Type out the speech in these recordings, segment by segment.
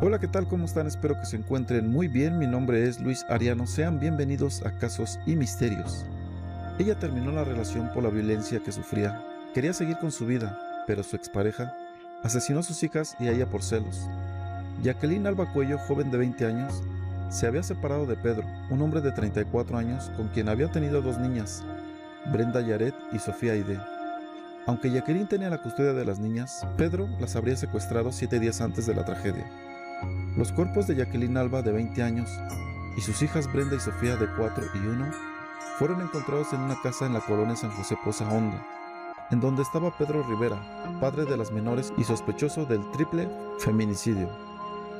Hola, ¿qué tal? ¿Cómo están? Espero que se encuentren muy bien. Mi nombre es Luis Ariano. Sean bienvenidos a Casos y Misterios. Ella terminó la relación por la violencia que sufría. Quería seguir con su vida, pero su expareja asesinó a sus hijas y a ella por celos. Jacqueline Alba Cuello, joven de 20 años, se había separado de Pedro, un hombre de 34 años con quien había tenido dos niñas, Brenda Yaret y Sofía Aide. Aunque Jacqueline tenía la custodia de las niñas, Pedro las habría secuestrado siete días antes de la tragedia. Los cuerpos de Jacqueline Alba, de 20 años, y sus hijas Brenda y Sofía, de 4 y 1, fueron encontrados en una casa en la colonia San José Poza Honda, en donde estaba Pedro Rivera, padre de las menores y sospechoso del triple feminicidio.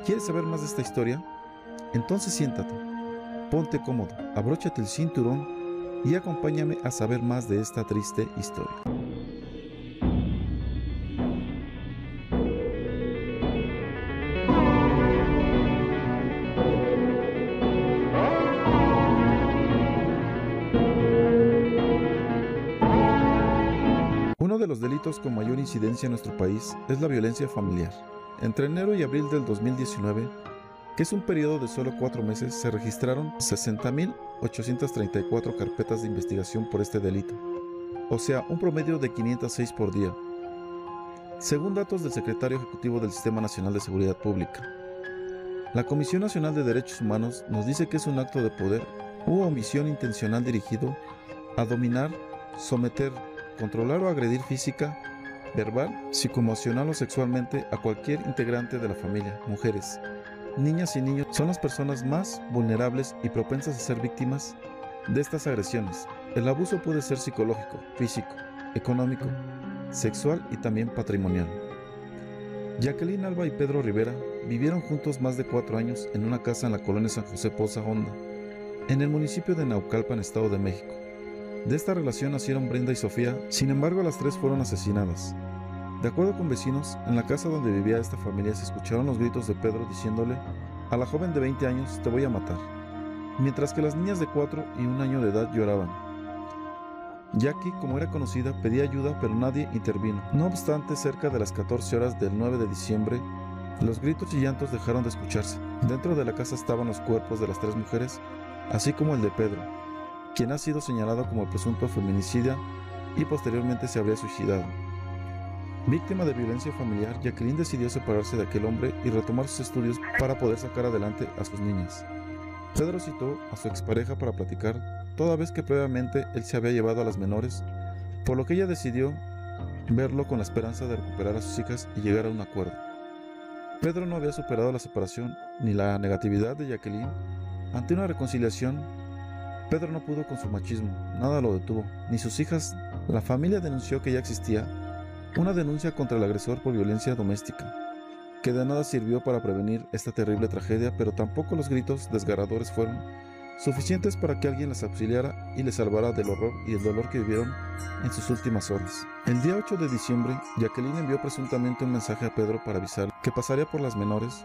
¿Quieres saber más de esta historia? Entonces siéntate, ponte cómodo, abróchate el cinturón y acompáñame a saber más de esta triste historia. Delitos con mayor incidencia en nuestro país es la violencia familiar. Entre enero y abril del 2019, que es un periodo de solo cuatro meses, se registraron 60.834 carpetas de investigación por este delito, o sea, un promedio de 506 por día, según datos del secretario ejecutivo del Sistema Nacional de Seguridad Pública. La Comisión Nacional de Derechos Humanos nos dice que es un acto de poder u omisión intencional dirigido a dominar, someter, controlar o agredir física, verbal, psicoemocional o sexualmente a cualquier integrante de la familia, mujeres. Niñas y niños son las personas más vulnerables y propensas a ser víctimas de estas agresiones. El abuso puede ser psicológico, físico, económico, sexual y también patrimonial. Jacqueline Alba y Pedro Rivera vivieron juntos más de cuatro años en una casa en la colonia San José Poza Honda, en el municipio de Naucalpan, Estado de México. De esta relación nacieron Brenda y Sofía, sin embargo las tres fueron asesinadas. De acuerdo con vecinos, en la casa donde vivía esta familia se escucharon los gritos de Pedro diciéndole a la joven de 20 años te voy a matar, mientras que las niñas de 4 y 1 año de edad lloraban. Jackie, como era conocida, pedía ayuda pero nadie intervino. No obstante, cerca de las 14 horas del 9 de diciembre, los gritos y llantos dejaron de escucharse. Dentro de la casa estaban los cuerpos de las tres mujeres, así como el de Pedro, quien ha sido señalado como presunto feminicida y posteriormente se habría suicidado. Víctima de violencia familiar, Jacqueline decidió separarse de aquel hombre y retomar sus estudios para poder sacar adelante a sus niñas. Pedro citó a su expareja para platicar, toda vez que previamente él se había llevado a las menores, por lo que ella decidió verlo con la esperanza de recuperar a sus hijas y llegar a un acuerdo. Pedro no había superado la separación ni la negatividad de Jacqueline. Ante una reconciliación, Pedro no pudo con su machismo, nada lo detuvo, ni sus hijas. La familia denunció que ya existía una denuncia contra el agresor por violencia doméstica, que de nada sirvió para prevenir esta terrible tragedia, pero tampoco los gritos desgarradores fueron suficientes para que alguien las auxiliara y les salvara del horror y el dolor que vivieron en sus últimas horas. El día 8 de diciembre, Jacqueline envió presuntamente un mensaje a Pedro para avisar que pasaría por las menores,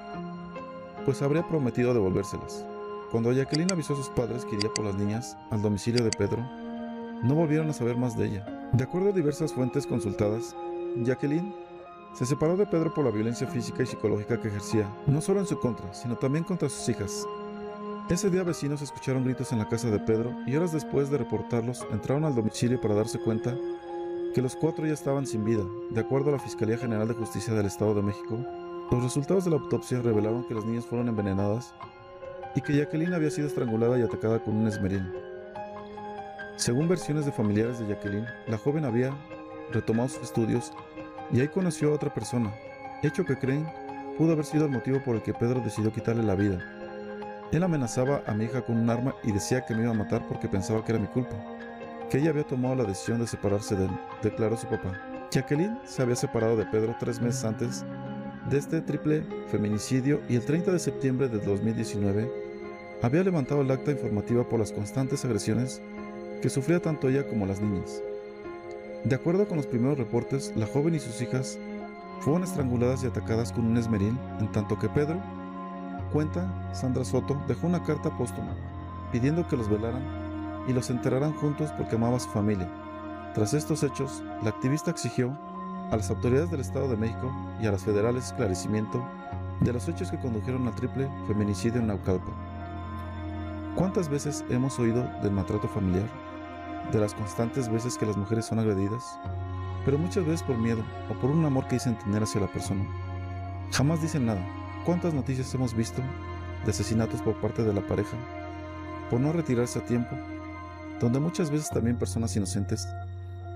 pues habría prometido devolvérselas. Cuando Jacqueline avisó a sus padres que iría por las niñas al domicilio de Pedro, no volvieron a saber más de ella. De acuerdo a diversas fuentes consultadas, Jacqueline se separó de Pedro por la violencia física y psicológica que ejercía, no solo en su contra, sino también contra sus hijas. Ese día vecinos escucharon gritos en la casa de Pedro y horas después de reportarlos entraron al domicilio para darse cuenta que los cuatro ya estaban sin vida. De acuerdo a la Fiscalía General de Justicia del Estado de México, los resultados de la autopsia revelaron que las niñas fueron envenenadas y que Jacqueline había sido estrangulada y atacada con un esmeril. Según versiones de familiares de Jacqueline, la joven había retomado sus estudios y ahí conoció a otra persona, hecho que creen pudo haber sido el motivo por el que Pedro decidió quitarle la vida. Él amenazaba a mi hija con un arma y decía que me iba a matar porque pensaba que era mi culpa, que ella había tomado la decisión de separarse de él, declaró su papá. Jacqueline se había separado de Pedro tres meses antes de este triple feminicidio y el 30 de septiembre de 2019 había levantado el acta informativa por las constantes agresiones que sufría tanto ella como las niñas. De acuerdo con los primeros reportes, la joven y sus hijas fueron estranguladas y atacadas con un esmeril, en tanto que Pedro, cuenta Sandra Soto, dejó una carta póstuma pidiendo que los velaran y los enterraran juntos porque amaba a su familia. Tras estos hechos, la activista exigió a las autoridades del Estado de México y a las federales esclarecimiento de los hechos que condujeron al triple feminicidio en Naucalpan. ¿Cuántas veces hemos oído del maltrato familiar? De las constantes veces que las mujeres son agredidas, pero muchas veces por miedo o por un amor que dicen tener hacia la persona. Jamás dicen nada. ¿Cuántas noticias hemos visto de asesinatos por parte de la pareja por no retirarse a tiempo? Donde muchas veces también personas inocentes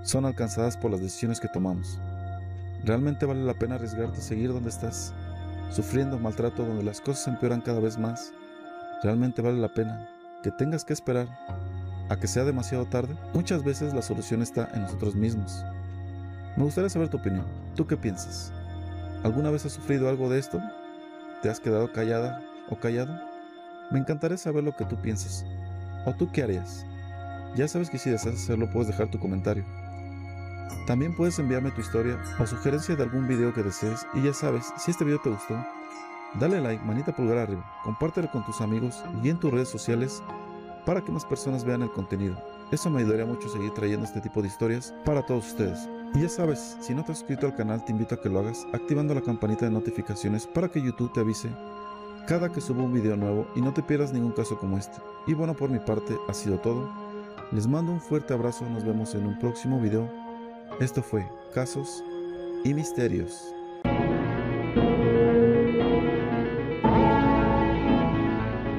son alcanzadas por las decisiones que tomamos. ¿Realmente vale la pena arriesgarte a seguir donde estás, sufriendo maltrato donde las cosas empeoran cada vez más? ¿Realmente vale la pena que tengas que esperar a que sea demasiado tarde? Muchas veces la solución está en nosotros mismos. Me gustaría saber tu opinión. ¿Tú qué piensas? ¿Alguna vez has sufrido algo de esto? ¿Te has quedado callada o callado? Me encantaría saber lo que tú piensas. ¿O tú qué harías? Ya sabes que si deseas hacerlo puedes dejar tu comentario. También puedes enviarme tu historia o sugerencia de algún video que desees y ya sabes, si este video te gustó, dale like, manita pulgar arriba, compártelo con tus amigos y en tus redes sociales para que más personas vean el contenido. Eso me ayudaría mucho a seguir trayendo este tipo de historias para todos ustedes. Y ya sabes, si no te has suscrito al canal te invito a que lo hagas activando la campanita de notificaciones para que YouTube te avise cada que suba un video nuevo y no te pierdas ningún caso como este. Y bueno, por mi parte ha sido todo. Les mando un fuerte abrazo, nos vemos en un próximo video. Esto fue Casos y Misterios.